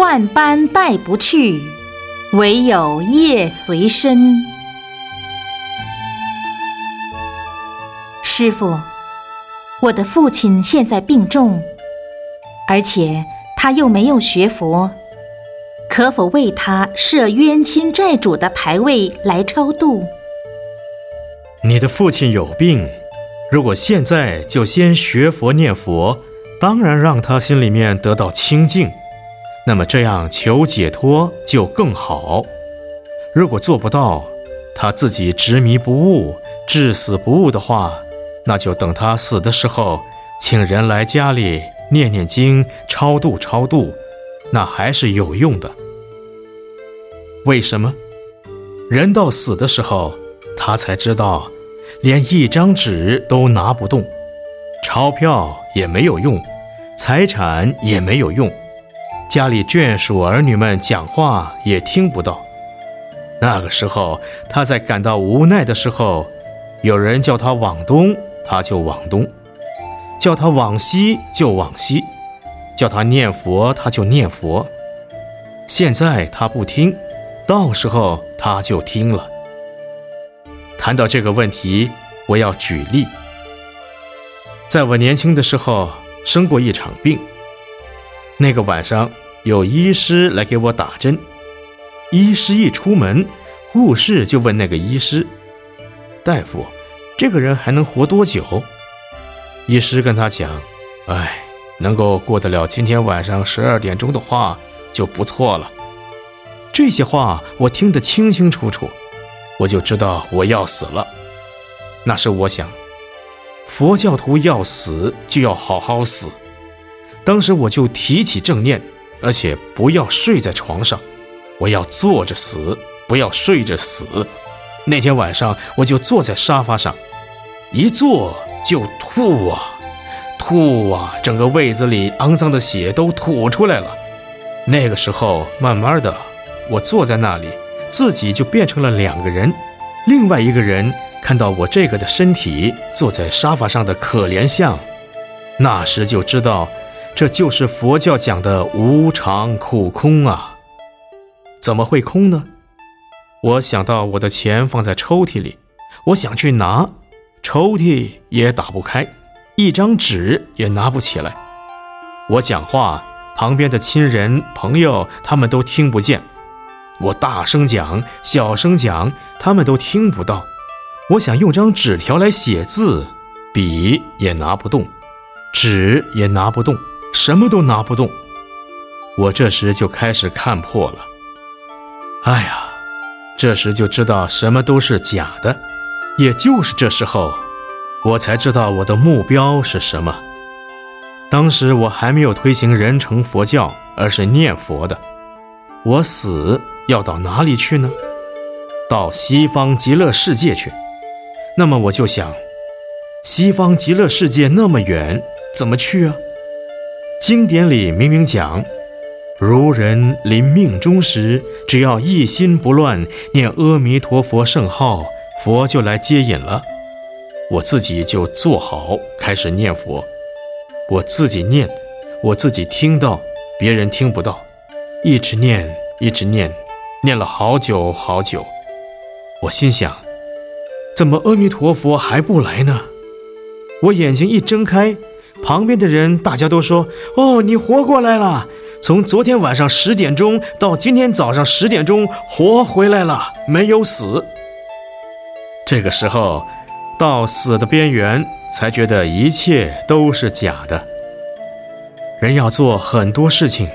万般带不去，唯有业随身。师傅，我的父亲现在病重，而且他又没有学佛，可否为他设冤亲债主的牌位来超度？你的父亲有病，如果现在就先学佛念佛，当然让他心里面得到清净，那么这样求解脱就更好。如果做不到，他自己执迷不悟、至死不悟的话，那就等他死的时候，请人来家里念念经、超度超度，那还是有用的。为什么？人到死的时候。他才知道，连一张纸都拿不动，钞票也没有用，财产也没有用，家里眷属儿女们讲话也听不到。那个时候，他在感到无奈的时候，有人叫他往东，他就往东；叫他往西就往西；叫他念佛，他就念佛。现在他不听，到时候他就听了。谈到这个问题，我要举例。在我年轻的时候生过一场病。那个晚上有医师来给我打针，医师一出门，护士就问那个医师：“大夫，这个人还能活多久？”医师跟他讲：“哎，能够过得了今天晚上十二点钟的话就不错了。”这些话我听得清清楚楚。我就知道我要死了，那时我想，佛教徒要死就要好好死。当时我就提起正念，而且不要睡在床上，我要坐着死，不要睡着死。那天晚上我就坐在沙发上，一坐就吐啊，吐啊，整个胃子里肮脏的血都吐出来了。那个时候，慢慢的，我坐在那里。自己就变成了两个人，另外一个人看到我这个的身体坐在沙发上的可怜相，那时就知道，这就是佛教讲的无常苦空啊。怎么会空呢？我想到我的钱放在抽屉里，我想去拿，抽屉也打不开，一张纸也拿不起来。我讲话，旁边的亲人朋友他们都听不见。我大声讲，小声讲，他们都听不到。我想用张纸条来写字，笔也拿不动，纸也拿不动，什么都拿不动。我这时就开始看破了。哎呀，这时就知道什么都是假的。也就是这时候，我才知道我的目标是什么。当时我还没有推行人成佛教，而是念佛的。我死。要到哪里去呢？到西方极乐世界去。那么我就想，西方极乐世界那么远，怎么去啊？经典里明明讲，如人临命终时，只要一心不乱念阿弥陀佛圣号，佛就来接引了。我自己就坐好，开始念佛。我自己念，我自己听到，别人听不到，一直念，一直念。念了好久好久，我心想：怎么阿弥陀佛还不来呢？我眼睛一睁开，旁边的人大家都说：“哦，你活过来了！从昨天晚上十点钟到今天早上十点钟，活回来了，没有死。”这个时候，到死的边缘，才觉得一切都是假的。人要做很多事情，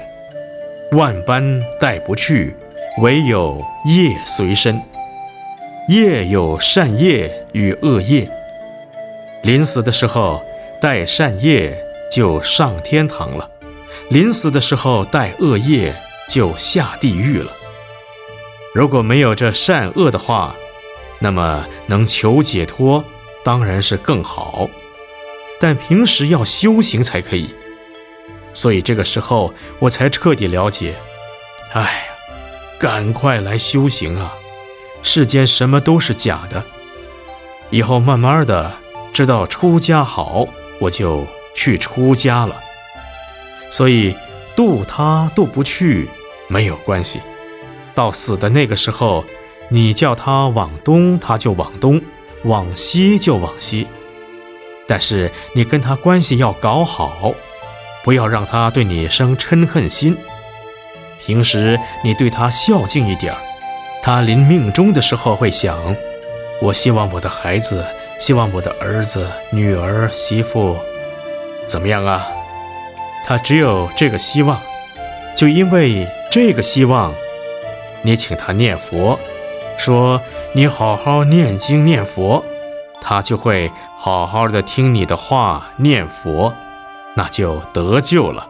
万般带不去。唯有业随身，业有善业与恶业。临死的时候带善业就上天堂了，临死的时候带恶业就下地狱了。如果没有这善恶的话，那么能求解脱当然是更好，但平时要修行才可以。所以这个时候我才彻底了解，哎呀。赶快来修行啊！世间什么都是假的，以后慢慢的知道出家好，我就去出家了。所以渡他渡不去没有关系，到死的那个时候，你叫他往东，他就往东；往西就往西。但是你跟他关系要搞好，不要让他对你生嗔恨心。平时你对他孝敬一点儿，他临命终的时候会想：我希望我的孩子，希望我的儿子、女儿、媳妇，怎么样啊？他只有这个希望，就因为这个希望，你请他念佛，说你好好念经念佛，他就会好好的听你的话念佛，那就得救了。